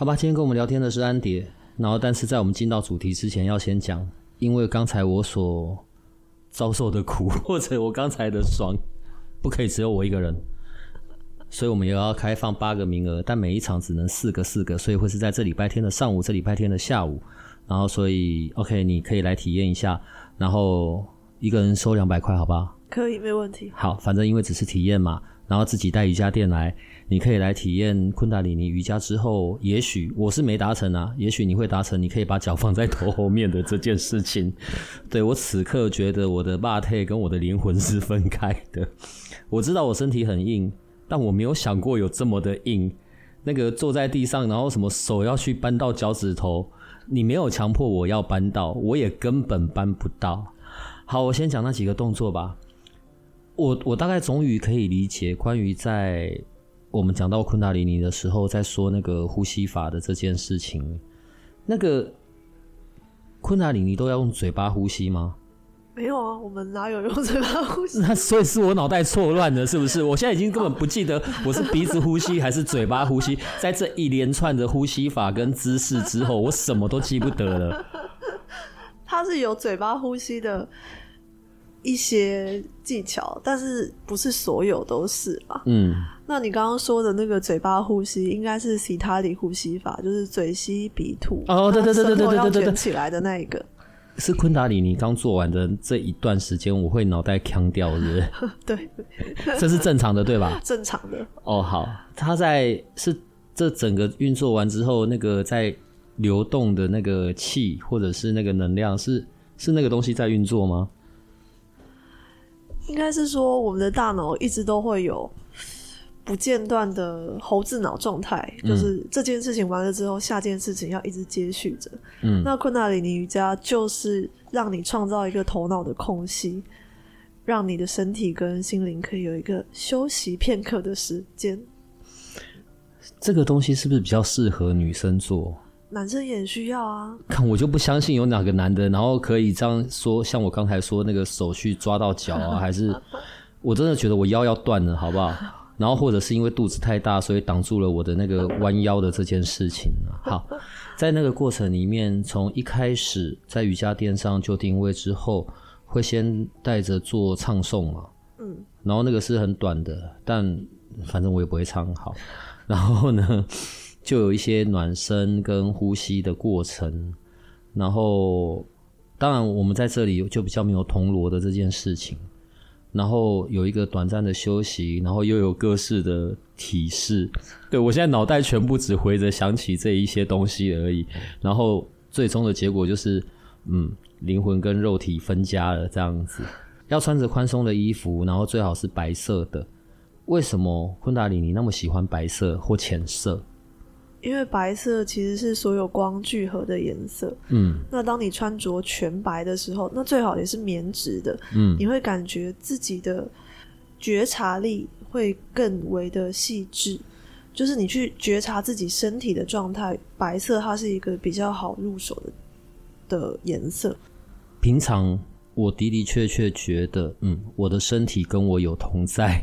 好吧，今天跟我们聊天的是安蝶。然后，但是在我们进到主题之前，要先讲，因为刚才我所遭受的苦，或者我刚才的爽，不可以只有我一个人，所以我们也要开放八个名额，但每一场只能四个四个，所以会是在这礼拜天的上午，这礼拜天的下午。然后，所以 OK，你可以来体验一下，然后一个人收两百块，好不好？可以，没问题。好，反正因为只是体验嘛，然后自己带瑜伽垫来。你可以来体验昆达里尼瑜伽之后，也许我是没达成啊，也许你会达成。你可以把脚放在头后面的这件事情。对，我此刻觉得我的肉体跟我的灵魂是分开的。我知道我身体很硬，但我没有想过有这么的硬。那个坐在地上，然后什么手要去搬到脚趾头，你没有强迫我要搬到，我也根本搬不到。好，我先讲那几个动作吧。我我大概终于可以理解关于在。我们讲到昆达里尼的时候，在说那个呼吸法的这件事情，那个昆达里尼都要用嘴巴呼吸吗？没有啊，我们哪有用嘴巴呼吸？那所以是我脑袋错乱了，是不是？我现在已经根本不记得我是鼻子呼吸还是嘴巴呼吸。在这一连串的呼吸法跟姿势之后，我什么都记不得了。他是有嘴巴呼吸的。一些技巧，但是不是所有都是吧？嗯，那你刚刚说的那个嘴巴呼吸，应该是西塔里呼吸法，就是嘴吸鼻吐。哦，对对对对对对对起来的那一个是昆达里尼刚做完的这一段时间，我会脑袋腔掉，是不是？对，这是正常的，对吧？正常的。哦，好，他在是这整个运作完之后，那个在流动的那个气或者是那个能量，是是那个东西在运作吗？应该是说，我们的大脑一直都会有不间断的猴子脑状态，就是这件事情完了之后，下件事情要一直接续着。嗯，那昆达里尼瑜伽就是让你创造一个头脑的空隙，让你的身体跟心灵可以有一个休息片刻的时间。这个东西是不是比较适合女生做？男生也需要啊！看我就不相信有哪个男的，然后可以这样说，像我刚才说那个手去抓到脚啊，还是 我真的觉得我腰要断了，好不好？然后或者是因为肚子太大，所以挡住了我的那个弯腰的这件事情啊。好，在那个过程里面，从一开始在瑜伽垫上就定位之后，会先带着做唱诵嘛，嗯，然后那个是很短的，但反正我也不会唱好，然后呢，就有一些暖身跟呼吸的过程，然后当然我们在这里就比较没有铜锣的这件事情，然后有一个短暂的休息，然后又有各式的体式。对，我现在脑袋全部只回着想起这一些东西而已，然后最终的结果就是，嗯，灵魂跟肉体分家了这样子。要穿着宽松的衣服，然后最好是白色的。为什么昆达里尼那么喜欢白色或浅色？因为白色其实是所有光聚合的颜色。嗯，那当你穿着全白的时候，那最好也是棉质的。嗯，你会感觉自己的觉察力会更为的细致，就是你去觉察自己身体的状态。白色它是一个比较好入手的的颜色。平常我的的确确觉得，嗯，我的身体跟我有同在。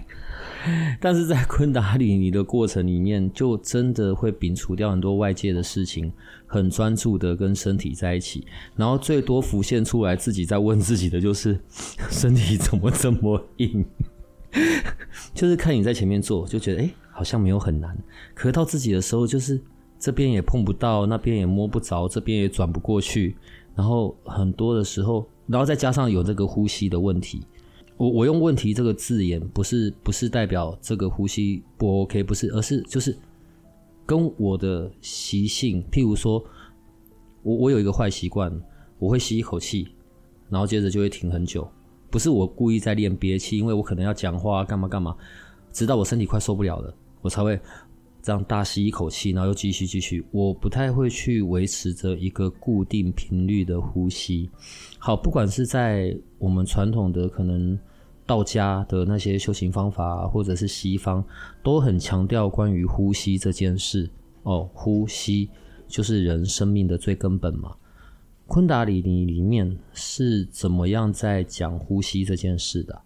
但是在昆达里尼的过程里面，就真的会摒除掉很多外界的事情，很专注的跟身体在一起，然后最多浮现出来自己在问自己的就是 身体怎么这么硬？就是看你在前面做，就觉得诶、好像没有很难，可到自己的时候，就是这边也碰不到，那边也摸不着，这边也转不过去，然后很多的时候，然后再加上有这个呼吸的问题。我我用“问题”这个字眼，不是不是代表这个呼吸不 OK，不是，而是就是跟我的习性，譬如说，我我有一个坏习惯，我会吸一口气，然后接着就会停很久，不是我故意在练憋气，因为我可能要讲话干嘛干嘛，直到我身体快受不了了，我才会这样大吸一口气，然后又继续继续。我不太会去维持着一个固定频率的呼吸。好，不管是在我们传统的可能道家的那些修行方法，或者是西方，都很强调关于呼吸这件事。哦，呼吸就是人生命的最根本嘛。昆达里尼里面是怎么样在讲呼吸这件事的？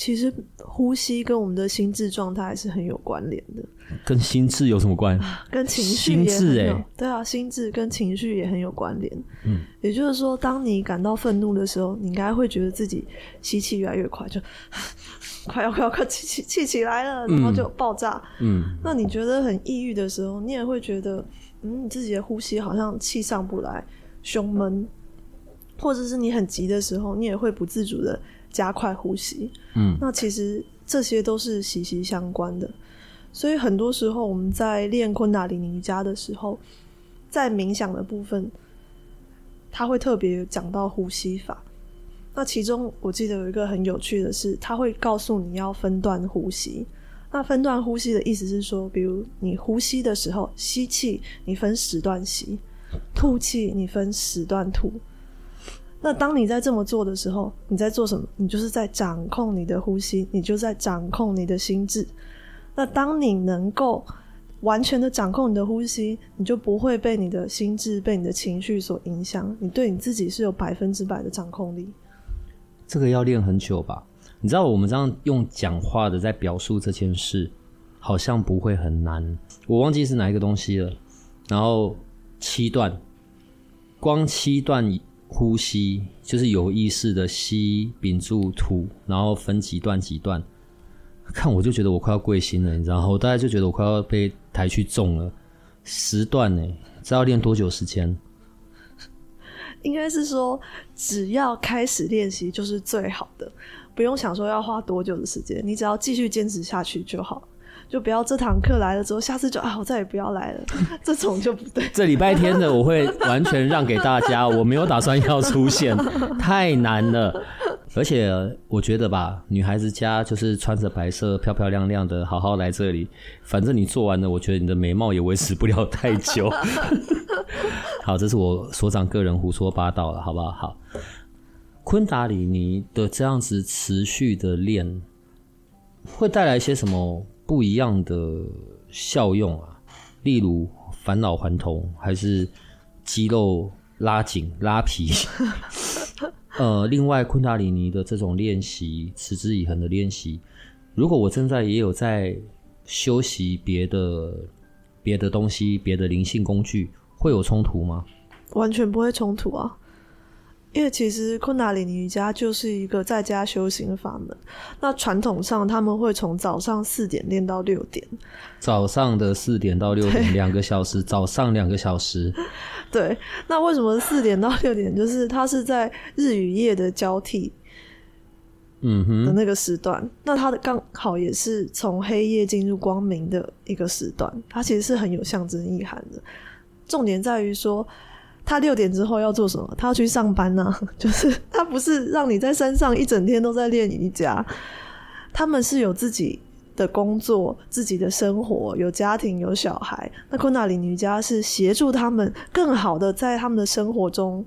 其实呼吸跟我们的心智状态是很有关联的。跟心智有什么关？跟情绪也很有。对啊，心智跟情绪也很有关联。嗯，也就是说，当你感到愤怒的时候，你应该会觉得自己吸气越来越快，就 快要快要快气气气起来了，然后就爆炸。嗯，那你觉得很抑郁的时候，你也会觉得，嗯，你自己的呼吸好像气上不来，胸闷，或者是你很急的时候，你也会不自主的。加快呼吸，嗯，那其实这些都是息息相关的。所以很多时候我们在练昆达里尼瑜伽的时候，在冥想的部分，他会特别讲到呼吸法。那其中我记得有一个很有趣的是，他会告诉你要分段呼吸。那分段呼吸的意思是说，比如你呼吸的时候，吸气你分十段吸，吐气你分十段吐。那当你在这么做的时候，你在做什么？你就是在掌控你的呼吸，你就在掌控你的心智。那当你能够完全的掌控你的呼吸，你就不会被你的心智、被你的情绪所影响。你对你自己是有百分之百的掌控力。这个要练很久吧？你知道我们这样用讲话的在表述这件事，好像不会很难。我忘记是哪一个东西了。然后七段，光七段。呼吸就是有意识的吸、屏住、吐，然后分几段几段。看我就觉得我快要跪心了，你知道吗？大家就觉得我快要被抬去重了。十段呢，这要练多久时间？应该是说，只要开始练习就是最好的，不用想说要花多久的时间，你只要继续坚持下去就好。就不要这堂课来了之后，下次就啊，我再也不要来了，这种就不对。这礼拜天的我会完全让给大家，我没有打算要出现，太难了。而且我觉得吧，女孩子家就是穿着白色，漂漂亮亮的，好好来这里。反正你做完了，我觉得你的眉毛也维持不了太久。好，这是我所长个人胡说八道了，好不好？好，昆达里尼的这样子持续的练，会带来一些什么？不一样的效用啊，例如返老还童，还是肌肉拉紧拉皮。呃，另外昆达里尼的这种练习，持之以恒的练习，如果我正在也有在修习别的别的东西，别的灵性工具，会有冲突吗？完全不会冲突啊。因为其实昆达里尼瑜伽就是一个在家修行的法门。那传统上他们会从早上四点练到六点，早上的四点到六点两个小时，早上两个小时。对，那为什么四点到六点？就是它是在日与夜的交替，嗯哼的那个时段。嗯、那它的刚好也是从黑夜进入光明的一个时段，它其实是很有象征意涵的。重点在于说。他六点之后要做什么？他要去上班呢、就是他不是让你在山上一整天都在练瑜伽，他们是有自己的工作、自己的生活，有家庭、有小孩。那昆达里尼瑜伽是协助他们更好的在他们的生活中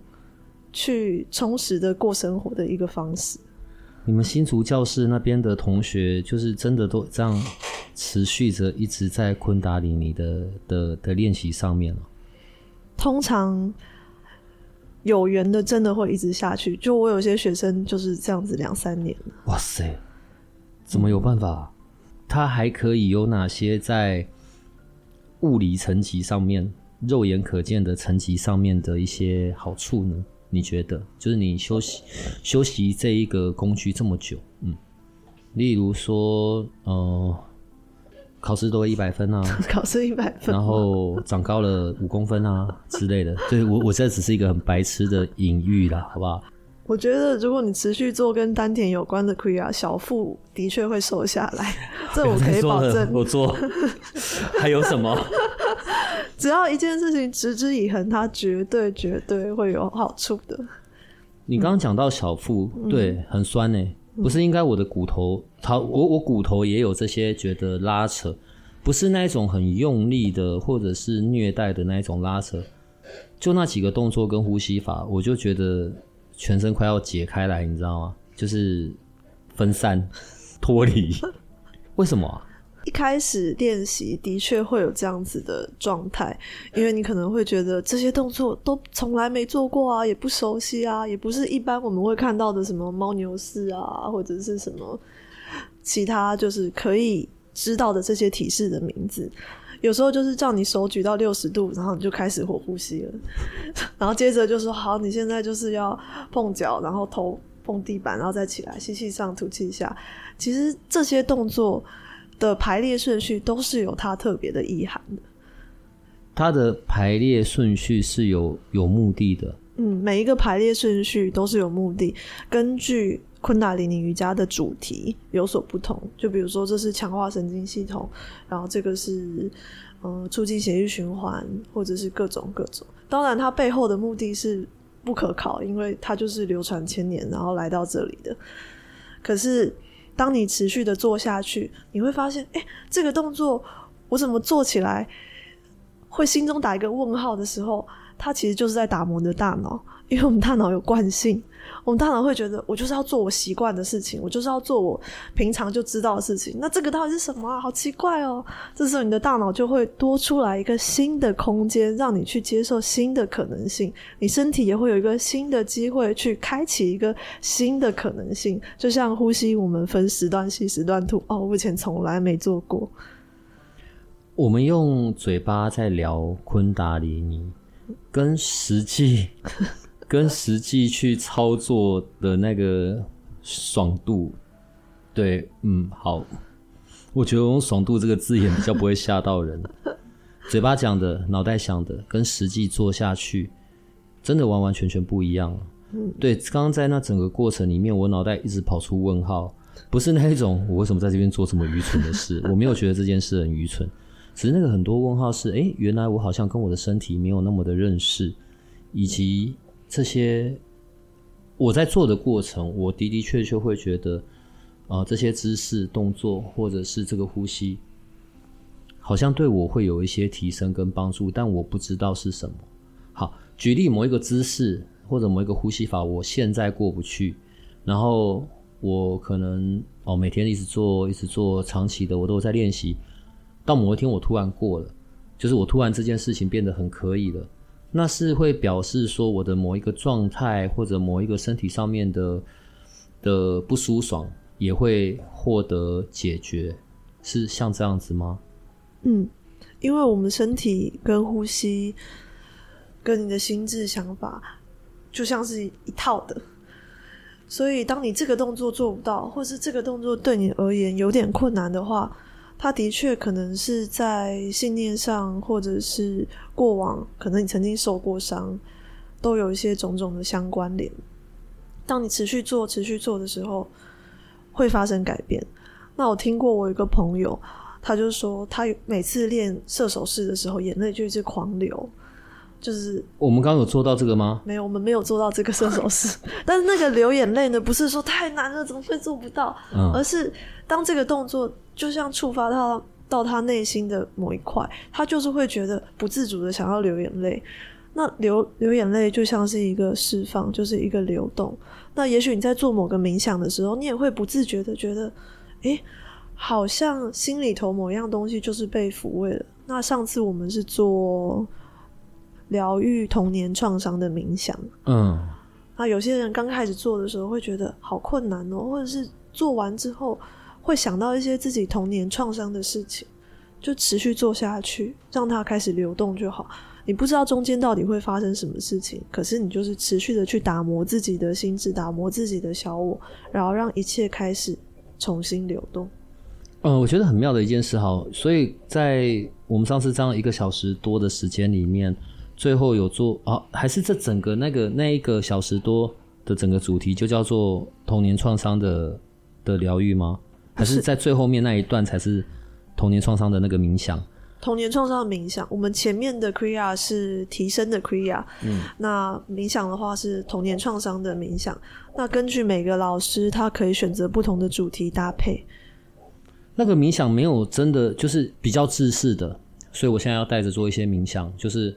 去充实的过生活的一个方式。你们新竹教室那边的同学，就是真的都这样持续着一直在昆达里尼的的的练习上面了。通常。有缘的真的会一直下去，就我有些学生就是这样子两三年。哇塞，怎么有办法？他还可以有哪些在物理层级上面、肉眼可见的层级上面的一些好处呢？你觉得？就是你休息、休息这一个工具这么久，嗯，例如说，呃。考试都会一百分啊！考试一百分，然后长高了五公分啊之类的。对，我我这只是一个很白痴的隐喻啦，好不好？我觉得如果你持续做跟丹田有关的 Kriya，小腹的确会瘦下来，这我可以保证。我做，还有什么？只要一件事情持之以恒，它绝对绝对会有好处的。你刚刚讲到小腹，嗯、对，很酸呢。不是应该我的骨头，他我我骨头也有这些觉得拉扯，不是那一种很用力的，或者是虐待的那一种拉扯，就那几个动作跟呼吸法，我就觉得全身快要解开来，你知道吗？就是分散脱离，为什么啊？一开始练习的确会有这样子的状态，因为你可能会觉得这些动作都从来没做过啊，也不熟悉啊，也不是一般我们会看到的什么猫牛式啊，或者是什么其他就是可以知道的这些体式的名字。有时候就是叫你手举到六十度，然后你就开始火呼吸了，然后接着就说好，你现在就是要碰脚，然后头碰地板，然后再起来，吸气上，吐气下。其实这些动作。的排列顺序都是有它特别的意涵的。它的排列顺序是有有目的的。嗯，每一个排列顺序都是有目的，根据昆达里尼瑜伽的主题有所不同。就比如说，这是强化神经系统，然后这个是呃促进血液循环，或者是各种各种。当然，它背后的目的是不可考，因为它就是流传千年，然后来到这里的。可是。当你持续的做下去，你会发现，哎，这个动作我怎么做起来会心中打一个问号的时候，它其实就是在打磨你的大脑，因为我们大脑有惯性。我们大脑会觉得，我就是要做我习惯的事情，我就是要做我平常就知道的事情。那这个到底是什么啊？好奇怪哦！这时候你的大脑就会多出来一个新的空间，让你去接受新的可能性。你身体也会有一个新的机会去开启一个新的可能性。就像呼吸，我们分时段吸、时段吐。哦，我以前从来没做过。我们用嘴巴在聊昆达里尼，跟实际。跟实际去操作的那个爽度，对，嗯，好，我觉得用“爽度”这个字眼比较不会吓到人。嘴巴讲的，脑袋想的，跟实际做下去，真的完完全全不一样。嗯，对，刚刚在那整个过程里面，我脑袋一直跑出问号，不是那一种我为什么在这边做这么愚蠢的事？我没有觉得这件事很愚蠢，只是那个很多问号是，哎，原来我好像跟我的身体没有那么的认识，以及。这些我在做的过程，我的的确确会觉得，啊、这些姿势、动作，或者是这个呼吸，好像对我会有一些提升跟帮助，但我不知道是什么。好，举例某一个姿势或者某一个呼吸法，我现在过不去，然后我可能哦，每天一直做，一直做，长期的我都在练习，到某一天我突然过了，就是我突然这件事情变得很可以了。那是会表示说我的某一个状态或者某一个身体上面的的不舒爽也会获得解决，是像这样子吗？嗯，因为我们身体跟呼吸跟你的心智想法就像是一套的，所以当你这个动作做不到，或是这个动作对你而言有点困难的话。他的确可能是在信念上，或者是过往，可能你曾经受过伤，都有一些种种的相关联。当你持续做、持续做的时候，会发生改变。那我听过我一个朋友，他就说，他每次练射手式的时候，眼泪就一直狂流。就是我们刚刚有做到这个吗？没有，我们没有做到这个射手式。但是那个流眼泪呢，不是说太难了，怎么会做不到？嗯，而是当这个动作就像触发到到他内心的某一块，他就是会觉得不自主的想要流眼泪。那流流眼泪就像是一个释放，就是一个流动。那也许你在做某个冥想的时候，你也会不自觉的觉得，诶，好像心里头某样东西就是被抚慰了。那上次我们是做。疗愈童年创伤的冥想，嗯，那有些人刚开始做的时候会觉得好困难哦，或者是做完之后会想到一些自己童年创伤的事情，就持续做下去，让它开始流动就好。你不知道中间到底会发生什么事情，可是你就是持续的去打磨自己的心智，打磨自己的小我，然后让一切开始重新流动。嗯，我觉得很妙的一件事哈，所以在我们上次这样一个小时多的时间里面。最后有做啊，还是这整个那个那一个小时多的整个主题就叫做童年创伤的的疗愈吗？还是在最后面那一段才是童年创伤的那个冥想？童年创伤的冥想，我们前面的 Kriya 是提升的 Kriya，嗯，那冥想的话是童年创伤的冥想。那根据每个老师，他可以选择不同的主题搭配。那个冥想没有真的就是比较自式的，所以我现在要带着做一些冥想，就是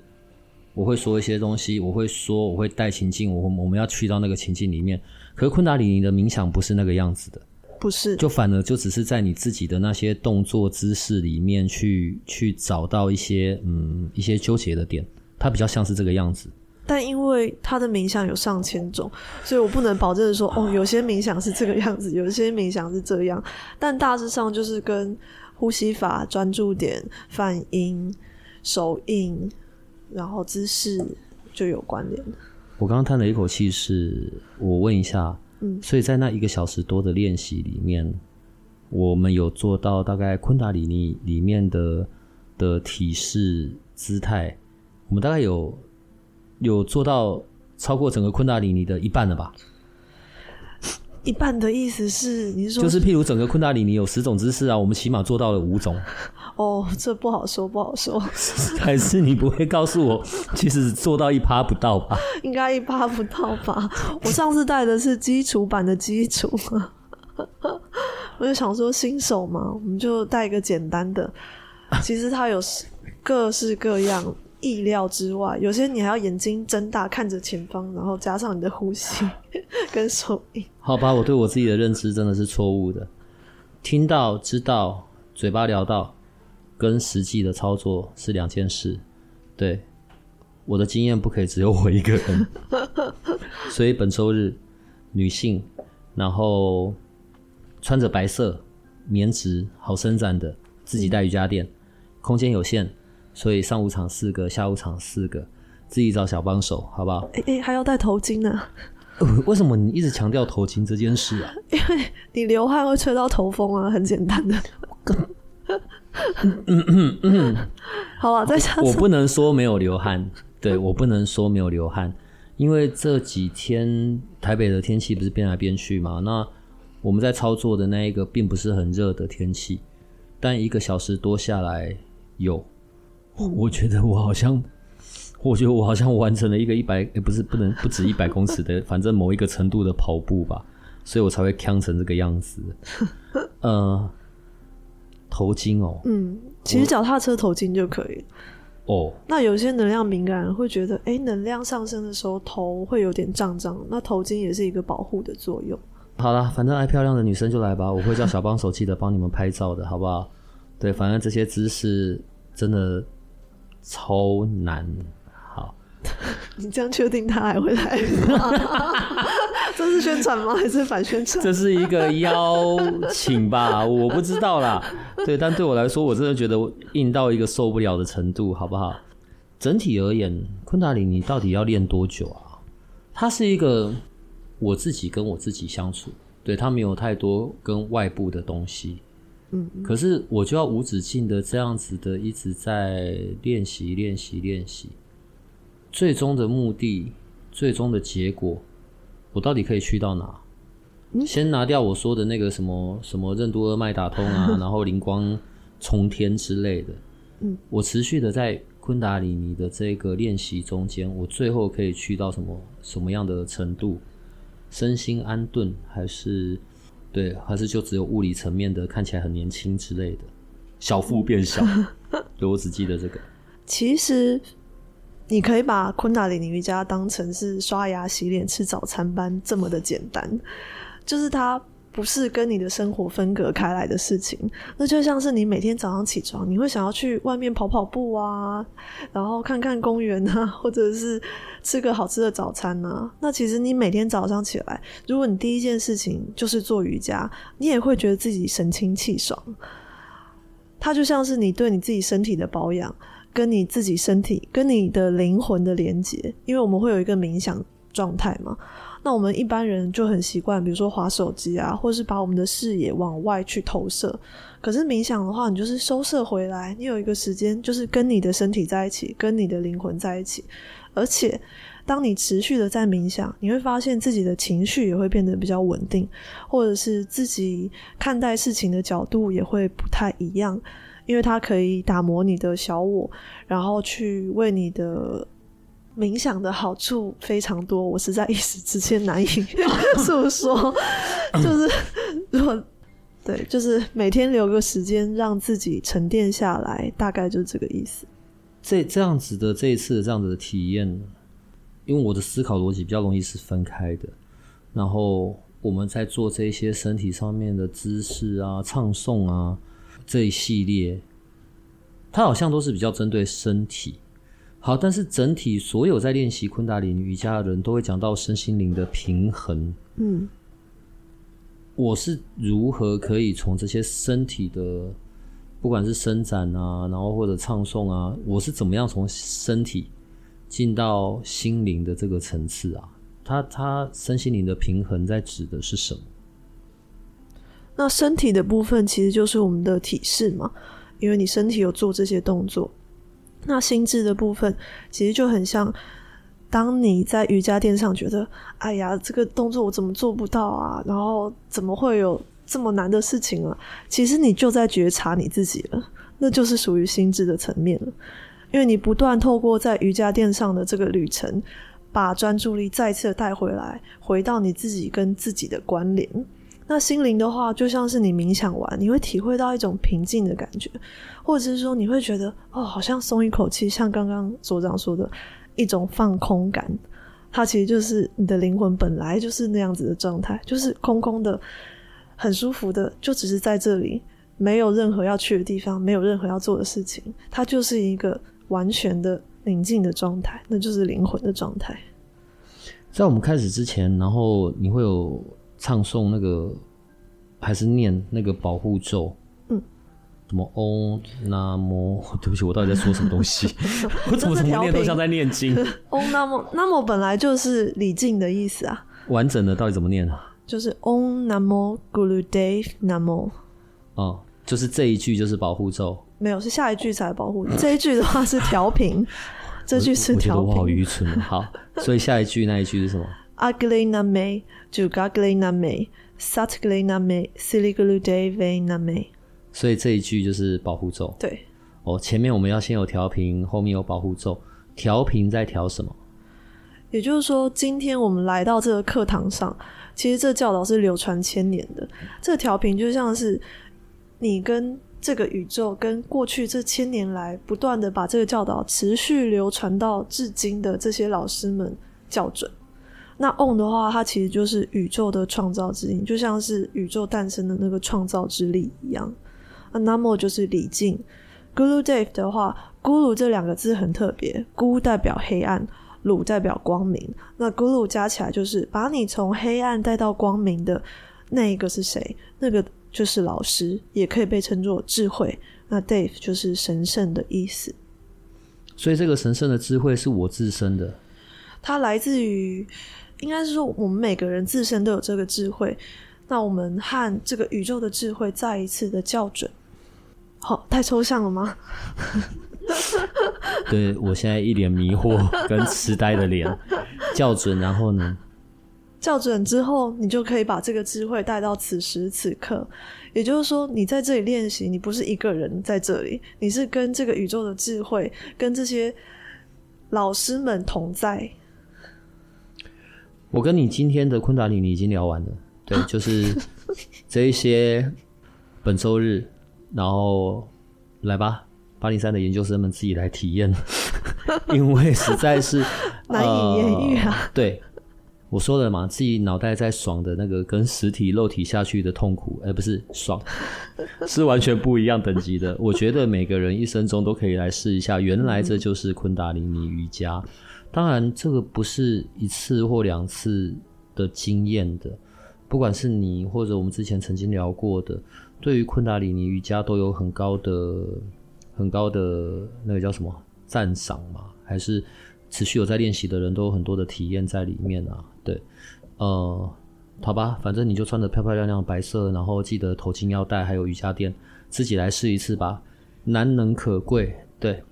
我会说一些东西，我会说，我会带情境，我我们要去到那个情境里面。可是昆达里尼的冥想不是那个样子的。不是，就反而就只是在你自己的那些动作姿势里面去去找到一些嗯一些纠结的点，它比较像是这个样子。但因为他的冥想有上千种，所以我不能保证说哦，有些冥想是这个样子，有些冥想是这样。但大致上就是跟呼吸法、专注点、泛音、手印，然后姿势就有关联。我刚刚叹了一口气，是我问一下。嗯，所以在那一个小时多的练习里面，我们有做到大概昆达里尼里面的的体式姿态，我们大概有有做到超过整个昆达里尼的一半了吧？一半的意思是你是说，就是譬如整个昆达里尼有十种姿势啊，我们起码做到了五种。哦，这不好说，不好说。还是你不会告诉我，其实做到一趴不到吧？应该一趴不到吧？我上次带的是基础版的基础，我就想说新手嘛，我们就带一个简单的。其实它有各式各样，意料之外，有些你还要眼睛睁大看着前方，然后加上你的呼吸 跟手印。好吧，我对我自己的认知真的是错误的，听到知道，嘴巴聊到。跟实际的操作是两件事，对，我的经验不可以只有我一个人，所以本周日女性，然后穿着白色棉质好伸展的，自己带瑜伽垫，嗯、空间有限，所以上午场四个，下午场四个，自己找小帮手，好不好？哎、欸欸、还要戴头巾呢、呃。为什么你一直强调头巾这件事啊？因为你流汗会吹到头风啊，很简单的。嗯嗯嗯嗯，好了，再下。我不能说没有流汗，对，我不能说没有流汗，因为这几天台北的天气不是变来变去嘛。那我们在操作的那一个并不是很热的天气，但一个小时多下来有，我觉得我好像，我觉得我好像完成了一个一百，欸，不是不能不止一百公尺的，反正某一个程度的跑步吧，所以我才会呛成这个样子。呃。头巾哦，嗯，其实脚踏车头巾就可以哦。那有些能量敏感人会觉得，哎、欸，能量上升的时候头会有点胀胀，那头巾也是一个保护的作用。好啦，反正爱漂亮的女生就来吧，我会叫小帮手记得帮你们拍照的，好不好？对，反正这些姿势真的超难。好，你这样确定他还会来吗？这是宣传吗？还是反宣传？这是一个邀请吧，我不知道啦。对，但对我来说，我真的觉得硬到一个受不了的程度，好不好？整体而言，昆达里你到底要练多久啊？它是一个我自己跟我自己相处，对，它没有太多跟外部的东西。嗯，可是我就要无止境的这样子的一直在练习、练习、练习，最终的目的、最终的结果。我到底可以去到哪？先拿掉我说的那个什么什么任督二脉打通啊，然后灵光冲天之类的。嗯，我持续的在昆达里尼的这个练习中间，我最后可以去到什么什么样的程度？身心安顿，还是对，还是就只有物理层面的看起来很年轻之类的？小腹变小，对，我只记得这个。其实。你可以把昆达里尼瑜伽当成是刷牙、洗脸、吃早餐般这么的简单，就是它不是跟你的生活分隔开来的事情。那就像是你每天早上起床，你会想要去外面跑跑步啊，然后看看公园啊，或者是吃个好吃的早餐啊。那其实你每天早上起来，如果你第一件事情就是做瑜伽，你也会觉得自己神清气爽。它就像是你对你自己身体的保养。跟你自己身体、跟你的灵魂的连接，因为我们会有一个冥想状态嘛。那我们一般人就很习惯，比如说滑手机啊，或是把我们的视野往外去投射。可是冥想的话，你就是收摄回来，你有一个时间，就是跟你的身体在一起，跟你的灵魂在一起，而且当你持续的在冥想，你会发现自己的情绪也会变得比较稳定，或者是自己看待事情的角度也会不太一样，因为它可以打磨你的小我，然后去为你的冥想的好处非常多。我实在一时之间难以 诉说，就是如果。对，就是每天留个时间让自己沉淀下来，大概就是这个意思。这这样子的这一次的这样子的体验，因为我的思考逻辑比较容易是分开的，然后我们在做这些身体上面的姿势啊、唱诵啊这一系列，它好像都是比较针对身体。好，但是整体所有在练习昆达里尼瑜伽的人都会讲到身心灵的平衡。嗯。我是如何可以从这些身体的，不管是伸展啊，然后或者唱诵啊，我是怎么样从身体进到心灵的这个层次啊？它它身心灵的平衡在指的是什么？那身体的部分其实就是我们的体式嘛，因为你身体有做这些动作。那心智的部分其实就很像。当你在瑜伽垫上觉得，哎呀，这个动作我怎么做不到啊？然后怎么会有这么难的事情啊？其实你就在觉察你自己了，那就是属于心智的层面了。因为你不断透过在瑜伽垫上的这个旅程，把专注力再次带回来，回到你自己跟自己的关联。那心灵的话，就像是你冥想完，你会体会到一种平静的感觉，或者是说你会觉得，哦，好像松一口气，像刚刚所长说的。一种放空感，它其实就是你的灵魂本来就是那样子的状态，就是空空的，很舒服的，就只是在这里，没有任何要去的地方，没有任何要做的事情，它就是一个完全的宁静的状态，那就是灵魂的状态。在我们开始之前，然后你会有唱诵那个，还是念那个保护咒？什么嗡那么？对不起，我到底在说什么东西？我怎么怎么念都像在念经。嗡那么那么本来就是礼敬的意思啊。完整的到底怎么念啊？就是嗡那么 Gurudev 那么。哦，就是这一句就是保护咒。没有，是下一句才保护。这一句的话是调频，这句是调频。我觉得我好愚蠢。好，所以下一句那一句是什么？Agli Name Jugagli Name Satgli Name Sri Gurudev Name 所以这一句就是保护咒。对，哦，前面我们要先有调频，后面有保护咒。调频在调什么？也就是说，今天我们来到这个课堂上，其实这教导是流传千年的。这个调频就像是你跟这个宇宙，跟过去这千年来不断的把这个教导持续流传到至今的这些老师们校准。那 on 的话，它其实就是宇宙的创造之音，就像是宇宙诞生的那个创造之力一样。Namo 就是礼敬，Gurudev 的话，Guru 这两个字很特别，Gu 代表黑暗，Ru 代表光明。那 Guru 加起来就是把你从黑暗带到光明的那一个是谁？那个就是老师，也可以被称作智慧。那 Dave 就是神圣的意思。所以这个神圣的智慧是我自身的，它来自于，应该是说我们每个人自身都有这个智慧。那我们和这个宇宙的智慧再一次的校准。好，太抽象了吗？对，我现在一脸迷惑 跟痴呆的脸，校准，然后呢？校准之后，你就可以把这个智慧带到此时此刻。也就是说，你在这里练习，你不是一个人在这里，你是跟这个宇宙的智慧，跟这些老师们同在。我跟你今天的昆达里尼已经聊完了，对，就是这一些本周日。然后来吧，八零三的研究生们自己来体验，因为实在是 难以言喻啊。呃、对，我说了嘛，自己脑袋在爽的那个跟实体肉体下去的痛苦，而不是爽，是完全不一样等级的。我觉得每个人一生中都可以来试一下，原来这就是昆达里尼瑜伽。当然，这个不是一次或两次的经验的，不管是你或者我们之前曾经聊过的。对于昆达里尼瑜伽都有很高的、很高的那个叫什么赞赏嘛？还是持续有在练习的人都有很多的体验在里面啊？对，呃，好吧，反正你就穿着漂漂亮亮白色，然后记得头巾要带，还有瑜伽垫，自己来试一次吧，难能可贵。对，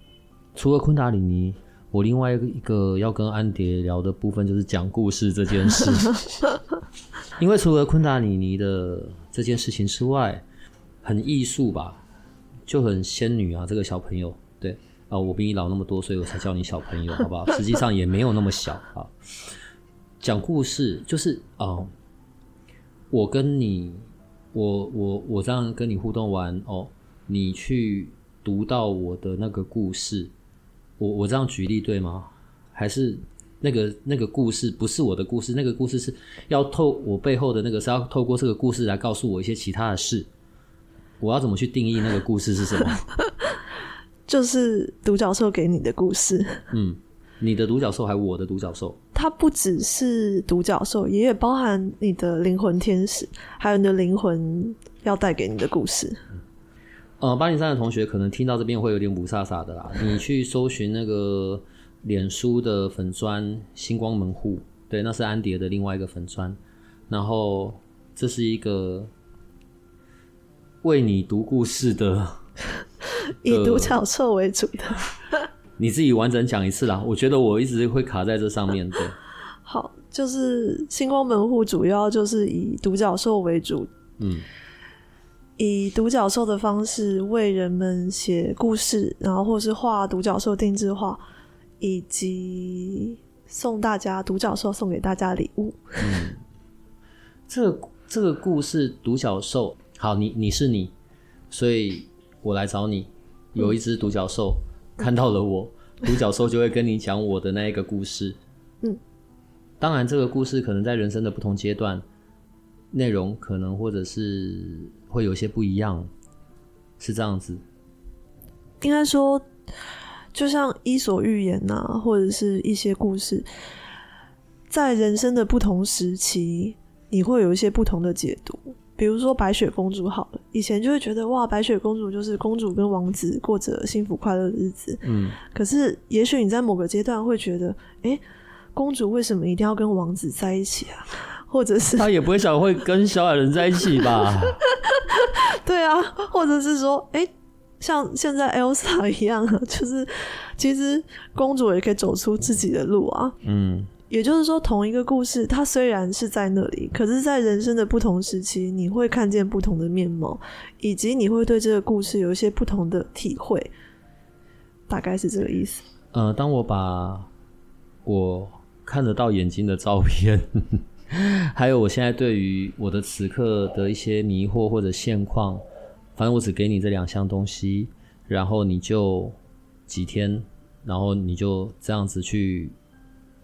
除了昆达里尼，我另外一个要跟安蝶聊的部分就是讲故事这件事，因为除了昆达里尼的这件事情之外，很艺术吧，就很仙女啊，这个小朋友，对啊、呃，我比你老那么多，所以我才叫你小朋友，好不好？实际上也没有那么小啊。讲故事就是啊、呃，我跟你，我我我这样跟你互动完哦，你去读到我的那个故事，我我这样举例对吗？还是那个那个故事不是我的故事？那个故事是要透我背后的那个是要透过这个故事来告诉我一些其他的事。我要怎么去定义那个故事是什么？就是独角兽给你的故事。嗯，你的独角兽还是我的独角兽？它不只是独角兽，也也包含你的灵魂天使，还有你的灵魂要带给你的故事。呃，八零三的同学可能听到这边会有点雾煞煞的啦。你去搜寻那个脸书的粉砖“星光门户”，对，那是安迪的另外一个粉砖。然后这是一个。为你读故事的，以独角兽为主的，你自己完整讲一次啦。我觉得我一直会卡在这上面。对，好，就是星光门户主要就是以独角兽为主，嗯，以独角兽的方式为人们写故事，然后或是画独角兽定制画，以及送大家独角兽送给大家礼物。嗯，这个这个故事独角兽。好，你你是你，所以我来找你。有一只独角兽、嗯、看到了我，独角兽就会跟你讲我的那一个故事。嗯，当然，这个故事可能在人生的不同阶段，内容可能或者是会有些不一样，是这样子。应该说，就像《伊索寓言》呐，或者是一些故事，在人生的不同时期，你会有一些不同的解读。比如说白雪公主好了，以前就会觉得哇，白雪公主就是公主跟王子过着幸福快乐的日子。嗯，可是也许你在某个阶段会觉得，哎、欸，公主为什么一定要跟王子在一起啊？或者是他也不会想会跟小矮人在一起吧？对啊，或者是说，哎、欸，像现在 Elsa 一样，就是其实公主也可以走出自己的路啊。嗯。也就是说，同一个故事，它虽然是在那里，可是，在人生的不同时期，你会看见不同的面貌，以及你会对这个故事有一些不同的体会，大概是这个意思。呃，当我把我看得到眼睛的照片，还有我现在对于我的此刻的一些迷惑或者现况，反正我只给你这两项东西，然后你就几天，然后你就这样子去。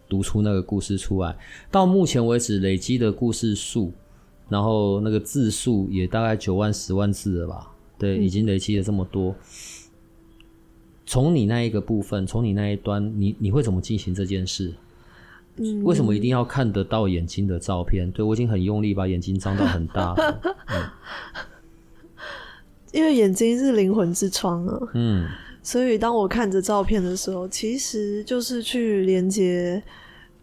读出那个故事出来，到目前为止累积的故事数，然后那个字数也大概九万十万字了吧？对，已经累积了这么多。从你那一个部分，从你那一端，你你会怎么进行这件事？嗯，为什么一定要看得到眼睛的照片？对，我已经很用力把眼睛张到很大了，嗯，因为眼睛是灵魂之窗啊。嗯。所以，当我看着照片的时候，其实就是去连接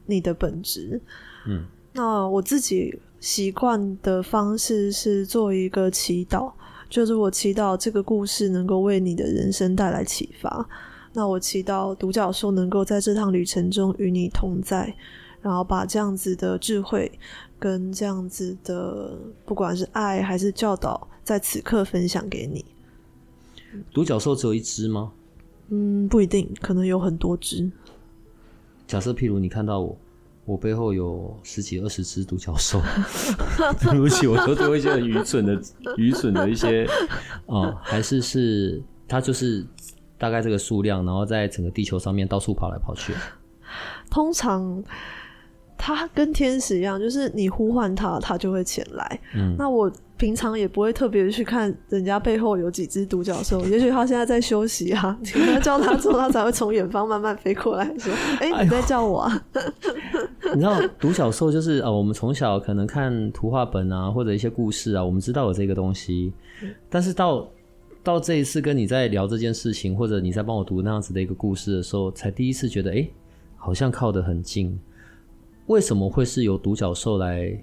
你的本质。嗯，那我自己习惯的方式是做一个祈祷，就是我祈祷这个故事能够为你的人生带来启发。那我祈祷独角兽能够在这趟旅程中与你同在，然后把这样子的智慧跟这样子的，不管是爱还是教导，在此刻分享给你。独角兽只有一只吗？嗯，不一定，可能有很多只。假设譬如你看到我，我背后有十几二十只独角兽，对不起，我都做一些很愚蠢的、愚蠢的一些哦、嗯，还是是它就是大概这个数量，然后在整个地球上面到处跑来跑去。通常。它跟天使一样，就是你呼唤它，它就会前来。嗯，那我平常也不会特别去看人家背后有几只独角兽，也许它现在在休息啊，你要叫它之后，他才会从远方慢慢飞过来说：“ 哎、欸，你在叫我啊？”哎、你知道独角兽就是呃，我们从小可能看图画本啊，或者一些故事啊，我们知道有这个东西，但是到到这一次跟你在聊这件事情，或者你在帮我读那样子的一个故事的时候，才第一次觉得，哎、好像靠得很近。为什么会是由独角兽来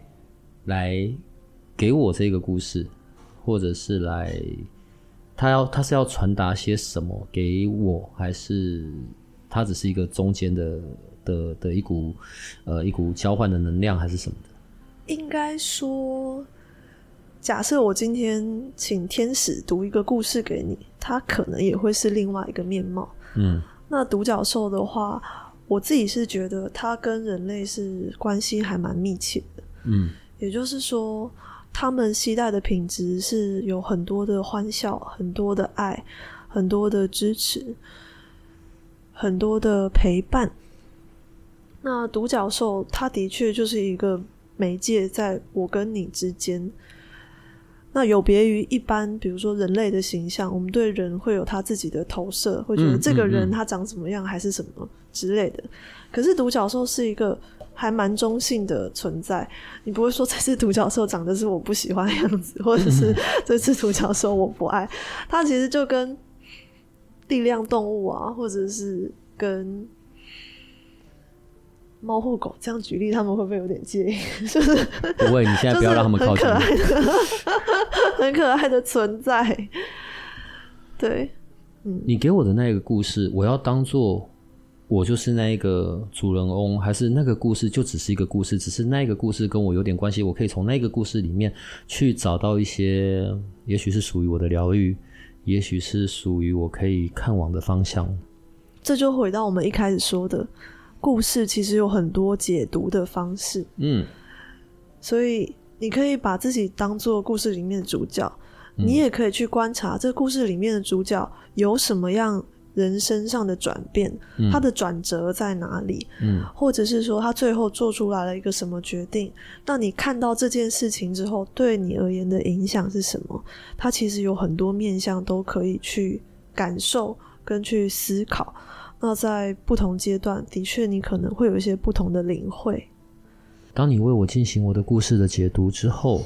来给我这个故事，或者是来他要他是要传达些什么给我，还是它只是一个中间的的的一股呃一股交换的能量，还是什么的？应该说，假设我今天请天使读一个故事给你，它可能也会是另外一个面貌。嗯，那独角兽的话，我自己是觉得它跟人类是关系还蛮密切的。嗯，也就是说。他们期待的品质是有很多的欢笑，很多的爱，很多的支持，很多的陪伴。那独角兽，它的确就是一个媒介，在我跟你之间。那有别于一般，比如说人类的形象，我们对人会有他自己的投射，会觉得这个人他长什么样，还是什么之类的。嗯嗯嗯。可是独角兽是一个。还蛮中性的存在，你不会说 这只独角兽长得是我不喜欢的样子，或者是这只独角兽我不爱。它其实就跟力量动物啊，或者是跟猫或狗这样举例，他们会不会有点介意？就是不会，你现在不要让他们靠近。很可爱的，很可爱的存在。对，嗯，你给我的那个故事，我要当做。我就是那一个主人翁，还是那个故事就只是一个故事，只是那个故事跟我有点关系，我可以从那个故事里面去找到一些，也许是属于我的疗愈，也许是属于我可以看往的方向。这就回到我们一开始说的，故事其实有很多解读的方式。嗯，所以你可以把自己当做故事里面的主角，你也可以去观察这故事里面的主角有什么样。人身上的转变，他的转折在哪里？嗯，或者是说他最后做出来了一个什么决定？那你看到这件事情之后，对你而言的影响是什么？他其实有很多面向都可以去感受跟去思考。那在不同阶段，的确你可能会有一些不同的领会。当你为我进行我的故事的解读之后，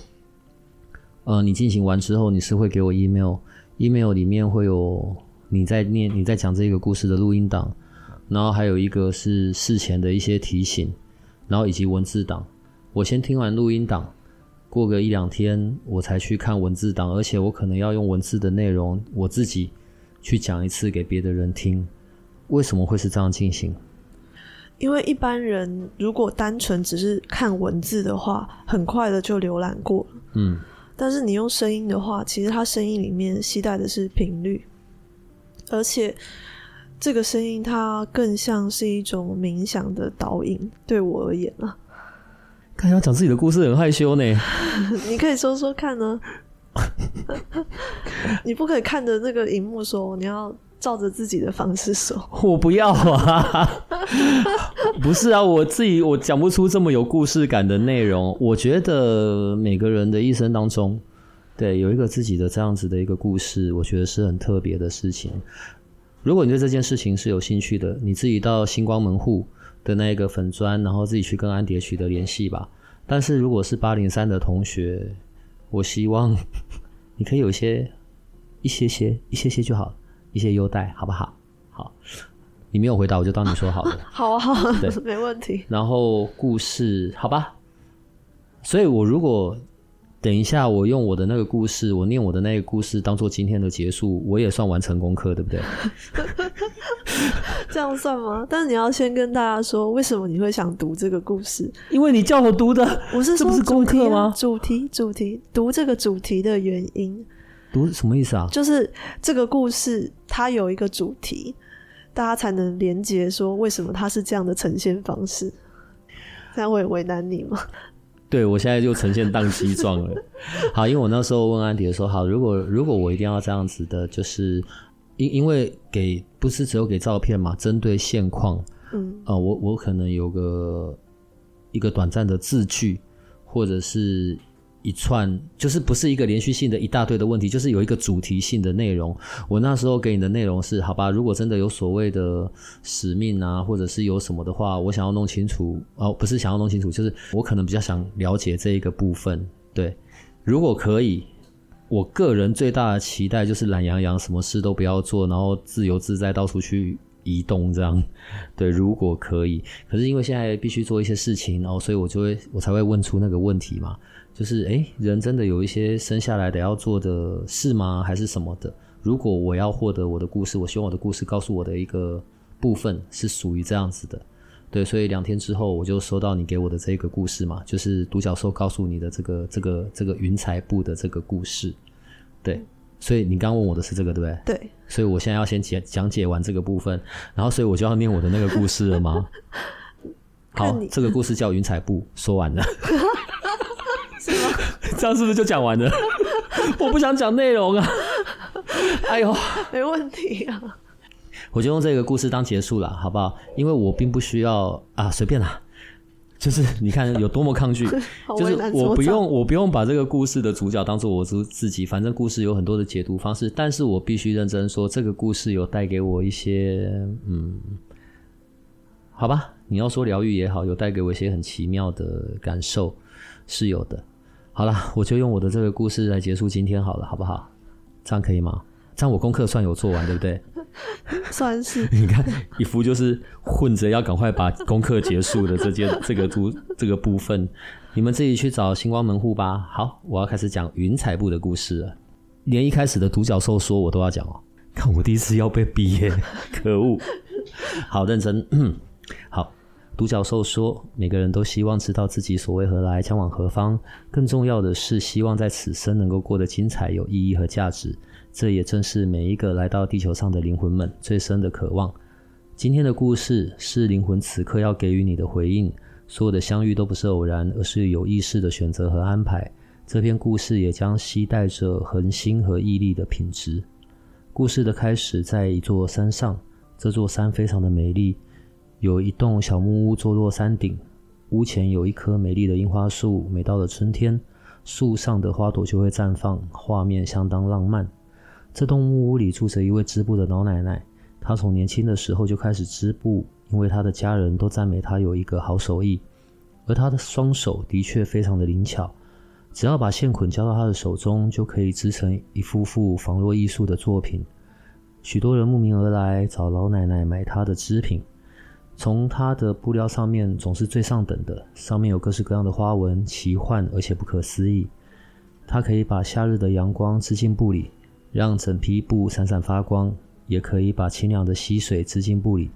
呃，你进行完之后，你是会给我 email，email 里面会有。你在念，你在讲这个故事的录音档，然后还有一个是事前的一些提醒，然后以及文字档。我先听完录音档，过个一两天我才去看文字档，而且我可能要用文字的内容我自己去讲一次给别的人听。为什么会是这样进行？因为一般人如果单纯只是看文字的话，很快的就浏览过了。嗯，但是你用声音的话，其实它声音里面携带的是频率。而且，这个声音它更像是一种冥想的导引，对我而言啊。看要讲自己的故事很害羞呢。你可以说说看呢。你不可以看着那个荧幕说，你要照着自己的方式说。我不要啊！不是啊，我自己我讲不出这么有故事感的内容。我觉得每个人的一生当中。对，有一个自己的这样子的一个故事，我觉得是很特别的事情。如果你对这件事情是有兴趣的，你自己到星光门户的那个粉砖，然后自己去跟安蝶取得联系吧。但是如果是八零三的同学，我希望你可以有些一些些一些些就好，一些优待，好不好？好，你没有回答，我就当你说好了。好啊，好啊，对，没问题。然后故事，好吧。所以我如果。等一下，我用我的那个故事，我念我的那个故事当做今天的结束，我也算完成功课，对不对？这样算吗？但是你要先跟大家说，为什么你会想读这个故事？因为你叫我读的，我是说，这不是功课吗？主题，主题，读这个主题的原因，读什么意思啊？就是这个故事它有一个主题，大家才能连接说为什么它是这样的呈现方式。这样会为难你吗？对，我现在就呈现宕机状了。好，因为我那时候问安迪说，好，如果如果我一定要这样子的，就是因因为给不是只有给照片嘛，针对现况，嗯，啊、呃，我我可能有个一个短暂的字句，或者是。一串就是不是一个连续性的一大堆的问题，就是有一个主题性的内容。我那时候给你的内容是，好吧，如果真的有所谓的使命啊，或者是有什么的话，我想要弄清楚哦，不是想要弄清楚，就是我可能比较想了解这一个部分。对，如果可以，我个人最大的期待就是懒洋洋，什么事都不要做，然后自由自在到处去移动这样。对，如果可以，可是因为现在必须做一些事情，然后所以我就会我才会问出那个问题嘛。就是诶，人真的有一些生下来的要做的事吗？还是什么的？如果我要获得我的故事，我希望我的故事告诉我的一个部分是属于这样子的。对，所以两天之后我就收到你给我的这个故事嘛，就是独角兽告诉你的这个这个这个云彩布的这个故事。对，所以你刚问我的是这个，对不对？对。所以我现在要先讲讲解完这个部分，然后所以我就要念我的那个故事了吗？好，这个故事叫云彩布，说完了。是吗？这样是不是就讲完了？我不想讲内容啊。哎呦，没问题啊。我就用这个故事当结束了，好不好？因为我并不需要啊，随便啦。就是你看有多么抗拒，就是我不用，我不用把这个故事的主角当做我自自己。反正故事有很多的解读方式，但是我必须认真说，这个故事有带给我一些，嗯，好吧，你要说疗愈也好，有带给我一些很奇妙的感受，是有的。好了，我就用我的这个故事来结束今天好了，好不好？这样可以吗？这样我功课算有做完，对不对？算是。你看，一副就是混着要赶快把功课结束的这件 这个图这个部分，你们自己去找星光门户吧。好，我要开始讲云彩布的故事了。连一开始的独角兽说我都要讲哦，看我第一次要被逼耶，可恶！好认真，好。独角兽说：“每个人都希望知道自己所为何来，将往何方。更重要的是，希望在此生能够过得精彩、有意义和价值。这也正是每一个来到地球上的灵魂们最深的渴望。今天的故事是灵魂此刻要给予你的回应。所有的相遇都不是偶然，而是有意识的选择和安排。这篇故事也将携带着恒心和毅力的品质。故事的开始在一座山上，这座山非常的美丽。”有一栋小木屋坐落山顶，屋前有一棵美丽的樱花树。每到了春天，树上的花朵就会绽放，画面相当浪漫。这栋木屋里住着一位织布的老奶奶，她从年轻的时候就开始织布，因为她的家人都赞美她有一个好手艺，而她的双手的确非常的灵巧，只要把线捆交到她的手中，就可以织成一幅幅仿若艺术的作品。许多人慕名而来，找老奶奶买她的织品。从它的布料上面总是最上等的，上面有各式各样的花纹，奇幻而且不可思议。它可以把夏日的阳光织进布里，让整匹布闪闪发光；也可以把清凉的溪水织进布里，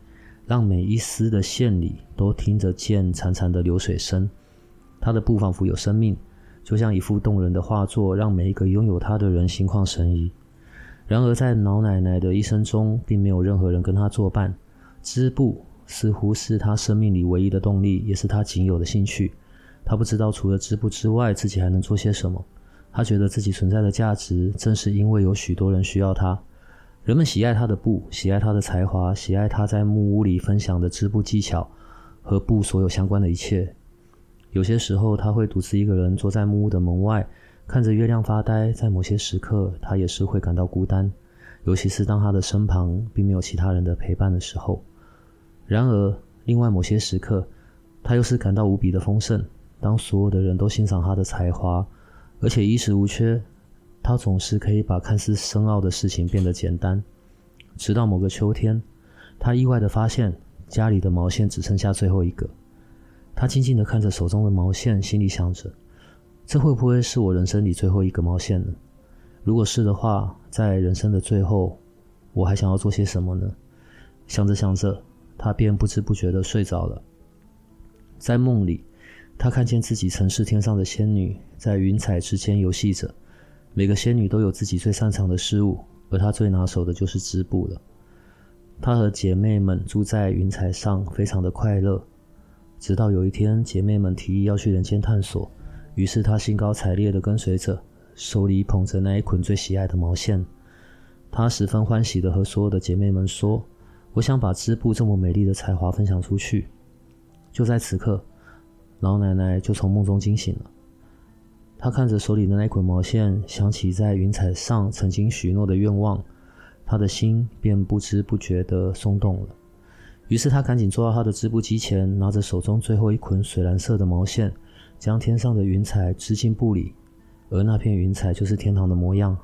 让每一丝的线里都听得见潺潺的流水声。它的布仿佛有生命，就像一幅动人的画作，让每一个拥有它的人心旷神怡。然而，在老奶奶的一生中，并没有任何人跟她作伴织布。似乎是他生命里唯一的动力，也是他仅有的兴趣。他不知道除了织布之外，自己还能做些什么。他觉得自己存在的价值，正是因为有许多人需要他。人们喜爱他的布，喜爱他的才华，喜爱他在木屋里分享的织布技巧和布所有相关的一切。有些时候，他会独自一个人坐在木屋的门外，看着月亮发呆。在某些时刻，他也是会感到孤单，尤其是当他的身旁并没有其他人的陪伴的时候。然而，另外某些时刻，他又是感到无比的丰盛。当所有的人都欣赏他的才华，而且衣食无缺，他总是可以把看似深奥的事情变得简单。直到某个秋天，他意外地发现家里的毛线只剩下最后一个。他静静地看着手中的毛线，心里想着：这会不会是我人生里最后一个毛线呢？如果是的话，在人生的最后，我还想要做些什么呢？想着想着。他便不知不觉地睡着了。在梦里，他看见自己曾是天上的仙女，在云彩之间游戏着。每个仙女都有自己最擅长的事物，而她最拿手的就是织布了。她和姐妹们住在云彩上，非常的快乐。直到有一天，姐妹们提议要去人间探索，于是她兴高采烈地跟随着，手里捧着那一捆最喜爱的毛线。她十分欢喜地和所有的姐妹们说。我想把织布这么美丽的才华分享出去。就在此刻，老奶奶就从梦中惊醒了。她看着手里的那捆毛线，想起在云彩上曾经许诺的愿望，她的心便不知不觉地松动了。于是她赶紧坐到她的织布机前，拿着手中最后一捆水蓝色的毛线，将天上的云彩织进布里，而那片云彩就是天堂的模样。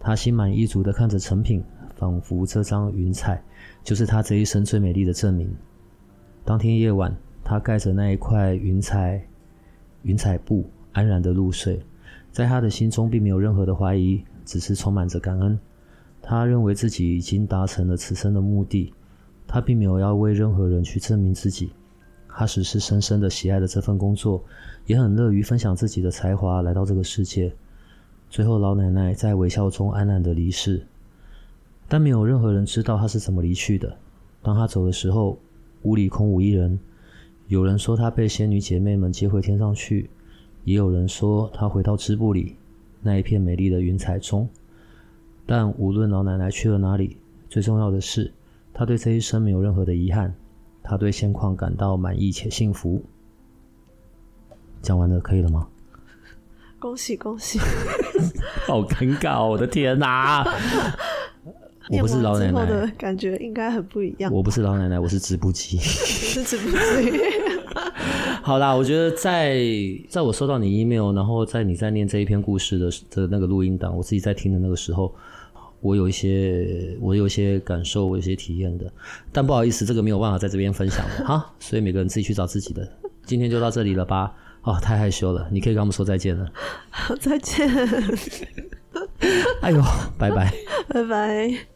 她心满意足地看着成品，仿佛这张云彩。就是他这一生最美丽的证明。当天夜晚，他盖着那一块云彩云彩布，安然的入睡。在他的心中，并没有任何的怀疑，只是充满着感恩。他认为自己已经达成了此生的目的，他并没有要为任何人去证明自己，他只是深深的喜爱着这份工作，也很乐于分享自己的才华来到这个世界。最后，老奶奶在微笑中安然的离世，但没有任何人知道他是怎么离去的。当他走的时候，屋里空无一人。有人说他被仙女姐妹们接回天上去，也有人说他回到织布里那一片美丽的云彩中。但无论老奶奶去了哪里，最重要的是，她对这一生没有任何的遗憾，她对现况感到满意且幸福。讲完了，可以了吗？恭喜恭喜！好尴尬哦，我的天哪！我不是老奶奶，的感觉应该很不一样。我不是老奶奶，我是织布机。是织布机。好啦，我觉得在在我收到你 email，然后在你在念这一篇故事的的那个录音档，我自己在听的那个时候，我有一些我有一些感受，我有一些体验的。但不好意思，这个没有办法在这边分享的哈，所以每个人自己去找自己的。今天就到这里了吧？哦，太害羞了，你可以跟我们说再见了。好，再见。哎呦，拜拜，拜拜。